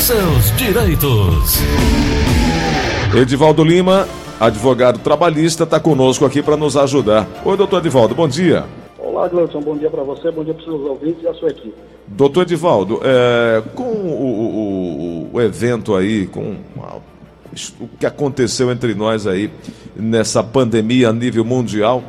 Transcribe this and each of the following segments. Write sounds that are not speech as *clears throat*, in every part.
seus direitos. Edivaldo Lima, advogado trabalhista, está conosco aqui para nos ajudar. Oi, doutor Edivaldo, bom dia. Olá, Gleison, bom dia para você, bom dia para os seus ouvintes e a sua equipe. Doutor Edivaldo, é, com o, o, o, evento aí, com o que aconteceu entre nós aí nessa pandemia a nível mundial,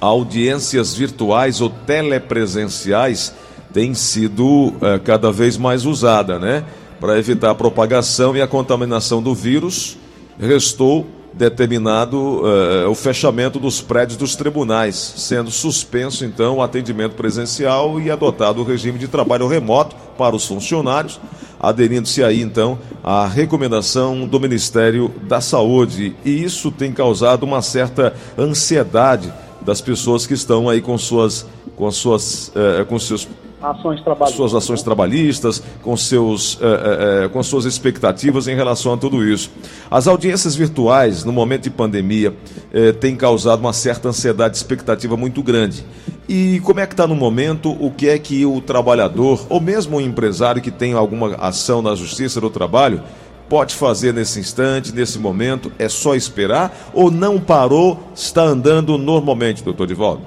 audiências virtuais ou telepresenciais têm sido é, cada vez mais usada, né? Para evitar a propagação e a contaminação do vírus, restou determinado uh, o fechamento dos prédios dos tribunais, sendo suspenso então o atendimento presencial e adotado o regime de trabalho remoto para os funcionários, aderindo-se aí então à recomendação do Ministério da Saúde. E isso tem causado uma certa ansiedade das pessoas que estão aí com suas com suas uh, com seus ações trabalhistas. suas ações trabalhistas, com, seus, eh, eh, com suas expectativas em relação a tudo isso. As audiências virtuais, no momento de pandemia, eh, têm causado uma certa ansiedade e expectativa muito grande. E como é que está no momento? O que é que o trabalhador, ou mesmo o empresário que tem alguma ação na Justiça do Trabalho, pode fazer nesse instante, nesse momento? É só esperar ou não parou, está andando normalmente, doutor Divaldo?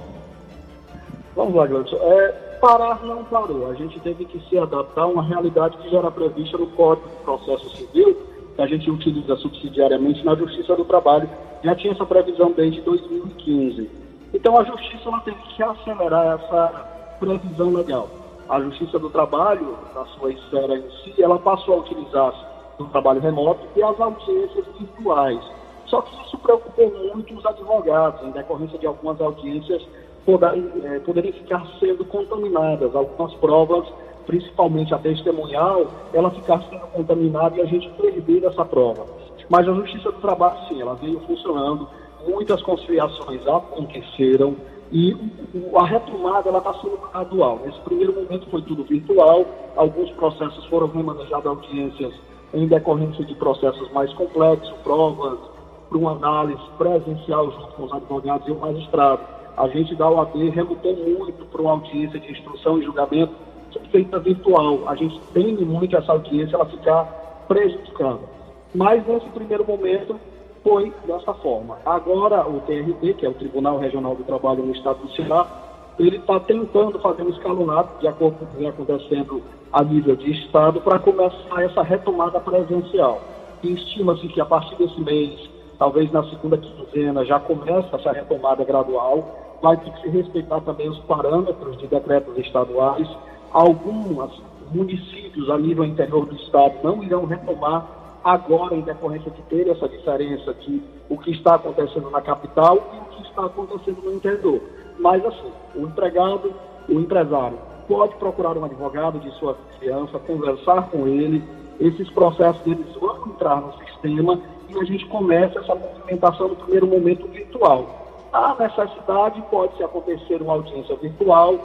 Vamos lá, Gleudson. É, parar não parou. A gente teve que se adaptar a uma realidade que já era prevista no Código de Processo Civil, que a gente utiliza subsidiariamente na Justiça do Trabalho. Já tinha essa previsão desde 2015. Então a Justiça ela teve que acelerar essa previsão legal. A Justiça do Trabalho, na sua esfera em si, ela passou a utilizar o trabalho remoto e as audiências virtuais. Só que isso preocupou muito os advogados, em decorrência de algumas audiências é, poderem ficar sendo contaminadas. Algumas provas, principalmente a testemunhal, ela ficar sendo contaminada e a gente perder essa prova. Mas a Justiça do Trabalho, sim, ela veio funcionando, muitas conciliações aconteceram e a retomada ela está sendo gradual. Nesse primeiro momento foi tudo virtual, alguns processos foram remanejados audiências em decorrência de processos mais complexos, provas, para uma análise presencial junto com os advogados e o magistrado a gente da OAB relutou muito para uma audiência de instrução e julgamento feita virtual. A gente teme muito essa audiência ela ficar prejudicada. Mas nesse primeiro momento foi dessa forma. Agora o TRT, que é o Tribunal Regional do Trabalho no Estado do Ceará, ele está tentando fazer um escalonado, de acordo com o que vem acontecendo a nível de Estado, para começar essa retomada presencial. Estima-se que a partir desse mês, talvez na segunda quinzena, já começa essa retomada gradual vai ter que se respeitar também os parâmetros de decretos estaduais. Alguns municípios a nível interior do estado não irão retomar agora em decorrência de ter essa diferença de o que está acontecendo na capital e o que está acontecendo no interior. Mas assim, o empregado, o empresário pode procurar um advogado de sua confiança, conversar com ele, esses processos eles vão entrar no sistema e a gente começa essa movimentação no primeiro momento virtual. A necessidade pode-se acontecer uma audiência virtual,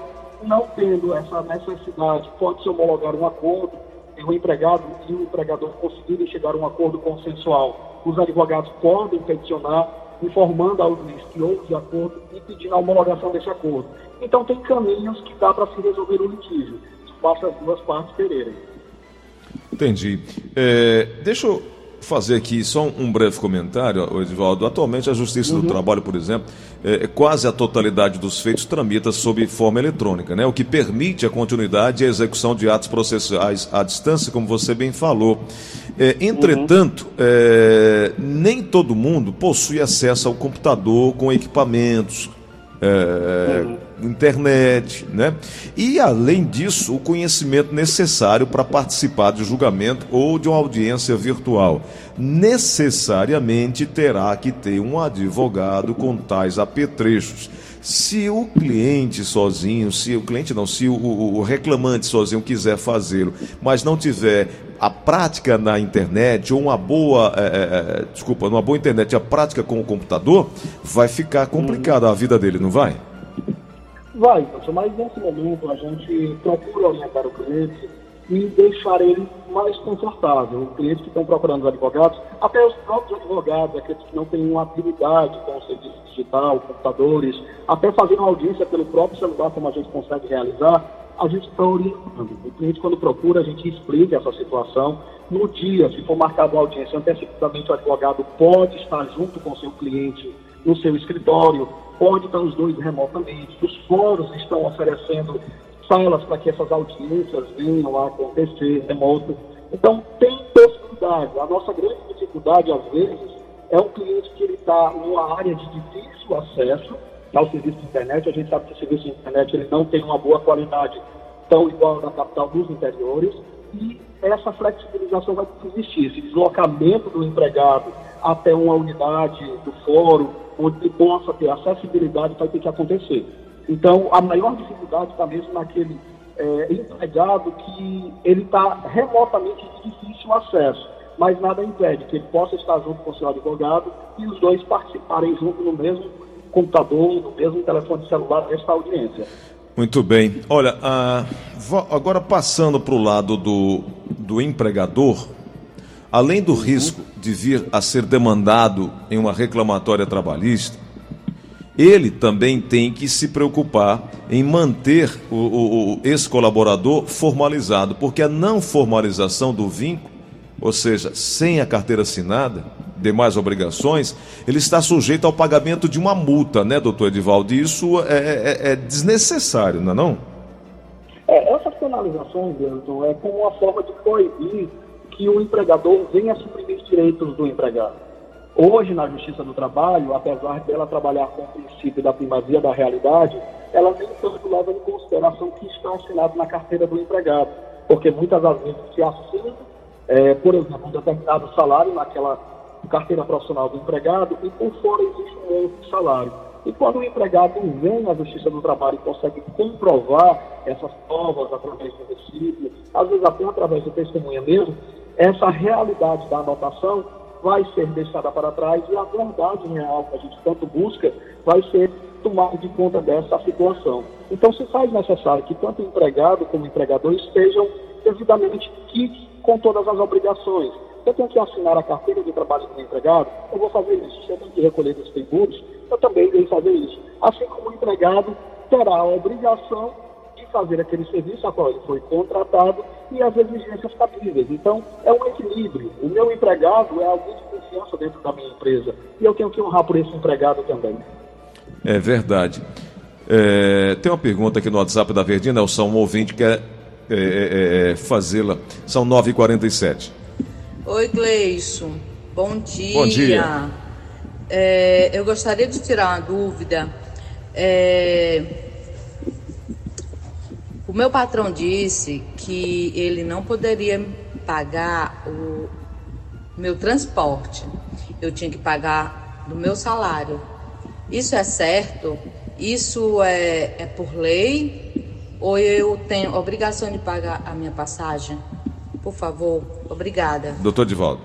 não tendo essa necessidade, pode-se homologar um acordo, e o empregado e o empregador conseguirem chegar a um acordo consensual. Os advogados podem peticionar, informando ao juiz que houve acordo e pedindo a homologação desse acordo. Então, tem caminhos que dá para se resolver o litígio. Basta as duas partes quererem. Entendi. É, deixa eu fazer aqui só um breve comentário, Edvaldo. Atualmente, a Justiça uhum. do Trabalho, por exemplo, é, é, quase a totalidade dos feitos tramita sob forma eletrônica, né? o que permite a continuidade e a execução de atos processuais à distância, como você bem falou. É, entretanto, uhum. é, nem todo mundo possui acesso ao computador com equipamentos, é, internet, né? E além disso, o conhecimento necessário para participar de julgamento ou de uma audiência virtual. Necessariamente terá que ter um advogado com tais apetrechos. Se o cliente sozinho, se o cliente não, se o, o reclamante sozinho quiser fazê-lo, mas não tiver a prática na internet ou uma boa, é, é desculpa, uma boa internet, a prática com o computador, vai ficar complicada a vida dele, não vai? Vai, mas nesse momento a gente procura orientar o cliente e deixar ele mais confortável. Os clientes que estão procurando os advogados, até os próprios advogados, aqueles que não têm uma habilidade com o serviço digital, computadores, até fazer uma audiência pelo próprio celular, como a gente consegue realizar, a gente está orientando. O cliente, quando procura, a gente explica essa situação. No dia, se for marcado a audiência antecipadamente, o advogado pode estar junto com o seu cliente no seu escritório, pode estar os dois remotamente. Os fóruns estão oferecendo salas para que essas audiências venham a acontecer remoto. Então, tem possibilidade. A nossa grande dificuldade, às vezes, é um cliente que ele está numa área de difícil acesso ao serviço de internet. A gente sabe que o serviço de internet ele não tem uma boa qualidade tão igual da capital dos interiores e essa flexibilização vai existir. Esse deslocamento do empregado até uma unidade do fórum, onde possa ter acessibilidade, vai ter que acontecer. Então, a maior dificuldade está mesmo naquele é, empregado que ele está remotamente de difícil acesso, mas nada impede que ele possa estar junto com o seu advogado e os dois participarem junto no mesmo computador, no mesmo telefone celular desta audiência. Muito bem. Olha, agora passando para o lado do, do empregador, além do risco de vir a ser demandado em uma reclamatória trabalhista, ele também tem que se preocupar em manter o, o, o ex-colaborador formalizado, porque a não formalização do vínculo, ou seja, sem a carteira assinada, demais obrigações, ele está sujeito ao pagamento de uma multa, né, doutor Edivaldo? E isso é, é, é desnecessário, não é não? É, essa penalização, Anderson, é como uma forma de proibir que o empregador venha suprimir os direitos do empregado. Hoje, na Justiça do Trabalho, apesar dela trabalhar com o princípio da primazia da realidade, ela nem tanto leva em consideração o que está assinado na carteira do empregado, porque muitas das vezes se assina, é, por exemplo, um determinado salário naquela carteira profissional do empregado e por fora existe um outro salário. E quando o empregado vem à Justiça do Trabalho e consegue comprovar essas provas através do recibo, às vezes até através de testemunha mesmo, essa realidade da anotação vai ser deixada para trás e a verdade real que a gente tanto busca vai ser tomada de conta dessa situação. Então, se faz necessário que tanto o empregado como o empregador estejam devidamente quites com todas as obrigações, eu tenho que assinar a carteira de trabalho do empregado, eu vou fazer isso. Se eu tenho que recolher os tributos, eu também devo fazer isso. Assim como o empregado terá a obrigação fazer aquele serviço a qual ele foi contratado e as exigências cabíveis. Então, é um equilíbrio. O meu empregado é alguém de confiança dentro da minha empresa e eu tenho que honrar por esse empregado também. É verdade. É, tem uma pergunta aqui no WhatsApp da Verdinha, Nelson, um ouvinte quer é, é, é, fazê-la. São 9h47. Oi, Gleison. Bom dia. Bom dia. É, eu gostaria de tirar uma dúvida. É, o meu patrão disse que ele não poderia pagar o meu transporte. Eu tinha que pagar do meu salário. Isso é certo? Isso é, é por lei? Ou eu tenho obrigação de pagar a minha passagem? Por favor, obrigada. Doutor Divaldo.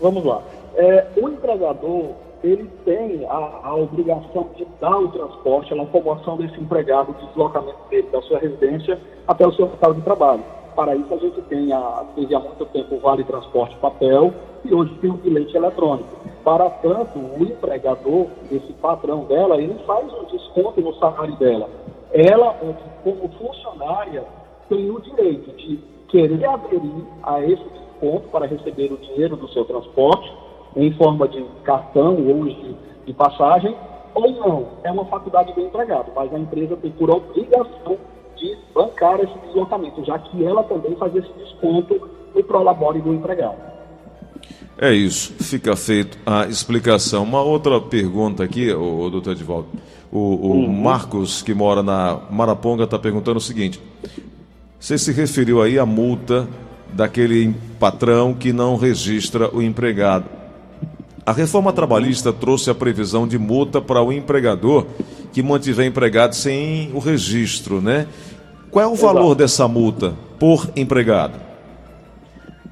Vamos lá. É, o empregador, ele tem a, a, obrigação de dar o transporte, a locomoção desse empregado, o deslocamento dele da sua residência até o seu local de trabalho. Para isso, a gente tem, a, desde há muito tempo, o Vale Transporte Papel e hoje tem o bilhete eletrônico. Para tanto, o empregador, esse patrão dela, ele faz um desconto no salário dela. Ela, como funcionária, tem o direito de querer aderir a esse desconto para receber o dinheiro do seu transporte em forma de cartão ou de, de passagem, ou não. É uma faculdade do empregado, mas a empresa tem por obrigação de bancar esse deslocamento, já que ela também faz esse desconto no prolabore do empregado. É isso, fica feito a explicação. Uma outra pergunta aqui, o, o doutor Edvaldo. O, o uhum. Marcos, que mora na Maraponga, está perguntando o seguinte: você se referiu aí à multa daquele patrão que não registra o empregado. A reforma trabalhista trouxe a previsão de multa para o empregador que mantiver empregado sem o registro, né? Qual é o valor Exato. dessa multa por empregado?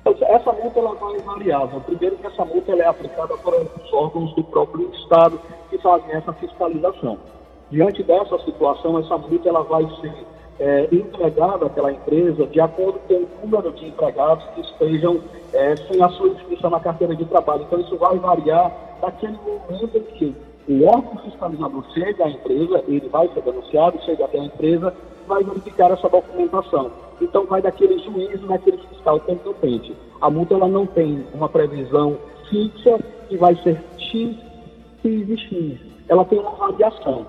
Essa multa ela vai variável. Primeiro que essa multa ela é aplicada para os órgãos do próprio Estado que fazem essa fiscalização. Diante dessa situação, essa multa ela vai ser é, empregada pela empresa de acordo com o número de empregados que estejam é, sem a sua inscrição na carteira de trabalho. Então, isso vai variar daquele momento em que O órgão fiscalizador chega à empresa, ele vai ser denunciado, chega até a empresa, vai verificar essa documentação. Então vai daquele juízo naquele fiscal competente. A multa ela não tem uma previsão fixa que vai ser X, X e X. Ela tem uma variação.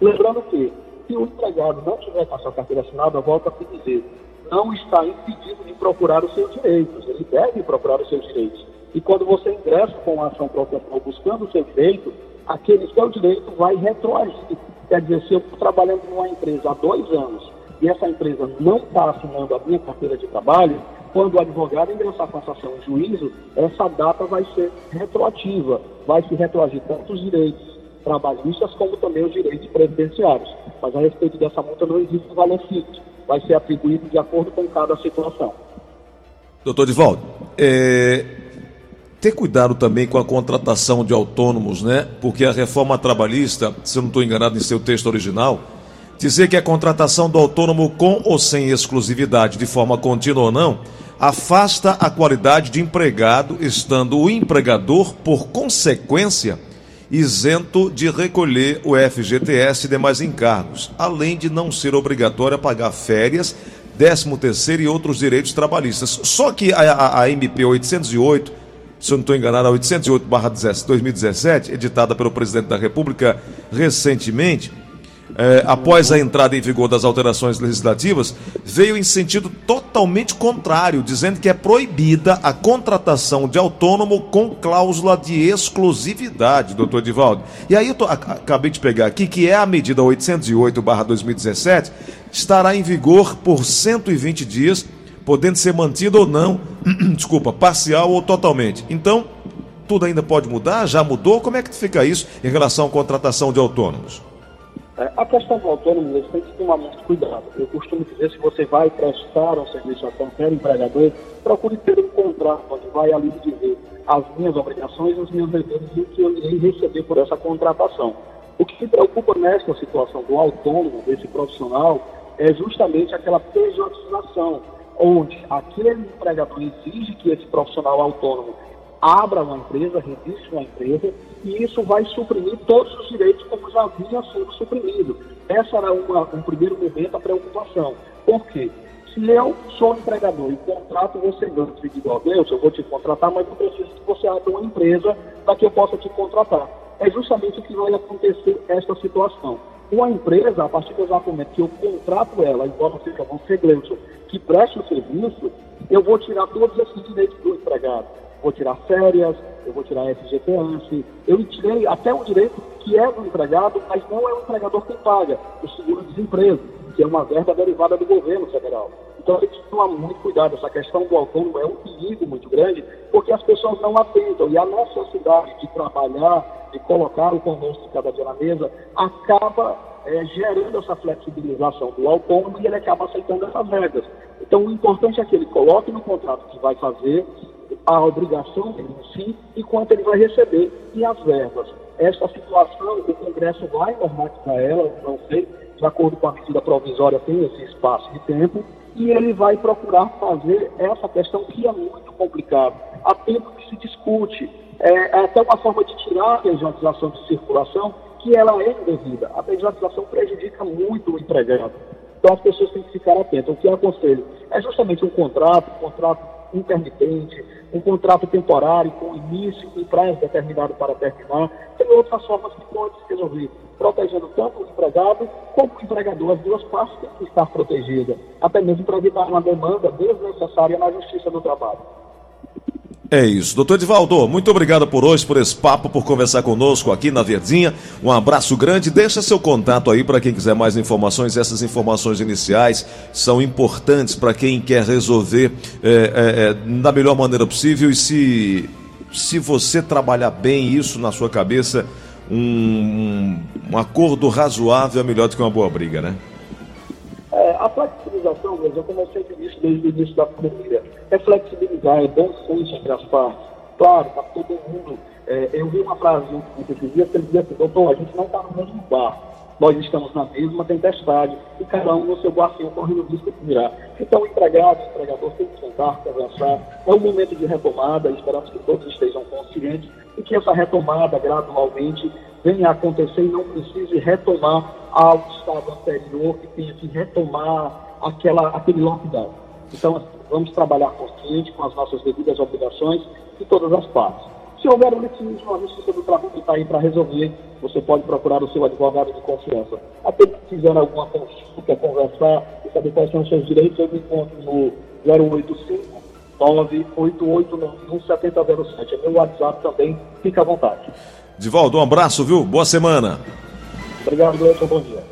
Lembrando que, se o empregado não tiver com a sua carteira assinada, volta a te dizer, não está impedido de procurar os seus direitos. Ele deve procurar os seus direitos. E quando você ingressa com a ação processual buscando o seu direito, aquele seu direito vai retroagir. Quer dizer, se eu estou trabalhando numa empresa há dois anos e essa empresa não está assinando a minha carteira de trabalho, quando o advogado ingressar com essa ação em juízo, essa data vai ser retroativa, vai se retroagir tanto os direitos trabalhistas como também os direitos previdenciários. Mas a respeito dessa multa não existe um valor fixo, vai ser atribuído de acordo com cada situação. Doutor Divaldo, é, ter cuidado também com a contratação de autônomos, né? Porque a reforma trabalhista, se eu não estou enganado em seu texto original, dizer que a contratação do autônomo com ou sem exclusividade, de forma contínua ou não, afasta a qualidade de empregado, estando o empregador, por consequência, isento de recolher o FGTS e demais encargos, além de não ser obrigatório a pagar férias, 13 terceiro e outros direitos trabalhistas. Só que a, a, a MP 808, se eu não estou enganado, a 808-2017, editada pelo presidente da República recentemente, é, após a entrada em vigor das alterações legislativas, veio em sentido totalmente contrário, dizendo que é proibida a contratação de autônomo com cláusula de exclusividade, doutor Edivaldo. E aí eu tô, acabei de pegar aqui que é a medida 808-2017, estará em vigor por 120 dias, podendo ser mantida ou não, *clears throat* desculpa, parcial ou totalmente. Então, tudo ainda pode mudar? Já mudou? Como é que fica isso em relação à contratação de autônomos? É, a questão do autônomo, você tem que tomar muito cuidado. Eu costumo dizer, se você vai prestar um serviço a qualquer empregador, procure ter um contrato onde vai ali dizer as minhas obrigações os meus deveres e o que eu irei receber por essa contratação. O que me preocupa nessa situação do autônomo, desse profissional, é justamente aquela pejotização, onde aquele empregador exige que esse profissional autônomo abra uma empresa, registre uma empresa, e isso vai suprimir todos os direitos como já vinha sendo suprimido. Essa era uma, um primeiro momento a preocupação. Por quê? Se eu sou empregador e contrato você antes e digo, Deus, eu vou te contratar, mas eu preciso que você abra uma empresa para que eu possa te contratar. É justamente o que vai acontecer esta situação. Uma empresa, a partir do momento que eu contrato ela, seja você, Gleison, que preste o serviço, eu vou tirar todos esses direitos do empregado vou tirar férias, eu vou tirar FGTS, eu tirei até o direito que é do empregado, mas não é o empregador quem paga, o seguro-desemprego, que é uma verba derivada do governo federal. Então a gente tomar muito cuidado, essa questão do autônomo é um perigo muito grande, porque as pessoas não atentam, e a necessidade de trabalhar, de colocar o conosco cada dia na mesa, acaba é, gerando essa flexibilização do autônomo e ele acaba aceitando essas regras. Então o importante é que ele coloque no contrato que vai fazer, a obrigação dele em si e quanto ele vai receber e as verbas. Essa situação, o Congresso vai normatizar ela, não sei, de acordo com a medida provisória, tem esse espaço de tempo, e ele vai procurar fazer essa questão que é muito complicada. Há tempo que se discute, é, é até uma forma de tirar a pejotização de circulação, que ela é indevida. A pejotização prejudica muito o empregado. Então as pessoas têm que ficar atentas. O que eu aconselho é justamente um contrato, um contrato intermitente, um contrato temporário com início e prazo determinado para terminar. Tem outras formas que pode se resolver, protegendo tanto o empregado como o empregador. As duas partes têm que estar protegidas, até mesmo para evitar uma demanda desnecessária na justiça do trabalho. É isso. Doutor Edivaldo, muito obrigado por hoje, por esse papo, por conversar conosco aqui na Verdinha. Um abraço grande. Deixa seu contato aí para quem quiser mais informações. Essas informações iniciais são importantes para quem quer resolver é, é, é, da melhor maneira possível. E se, se você trabalhar bem isso na sua cabeça, um, um, um acordo razoável é melhor do que uma boa briga, né? É, a flexibilização, eu comecei isso desde o início da pandemia é flexibilizar, é bom senso entre as partes. Claro, para todo mundo. É, eu vi uma frase que esses dias que ele dizia assim, doutor, a gente não está no mesmo barco. Nós estamos na mesma tempestade e cada um no seu barquinho correndo risco de virar. Então, o empregado, o empregador tem que sentar, conversar. É um momento de retomada, esperamos que todos estejam conscientes e que essa retomada gradualmente venha a acontecer e não precise retomar ao estado anterior, que tenha que retomar aquela, aquele lockdown. Então, vamos trabalhar consciente com as nossas devidas obrigações de todas as partes. Se houver um litígio, a Justiça do Trabalho está aí para resolver. Você pode procurar o seu advogado de confiança. Até que quiser alguma consulta, conversar e saber quais são os seus direitos, eu me encontro no 085 98891 7007. É meu WhatsApp também, fica à vontade. Divaldo, um abraço, viu? Boa semana. Obrigado, Gleison. Bom dia.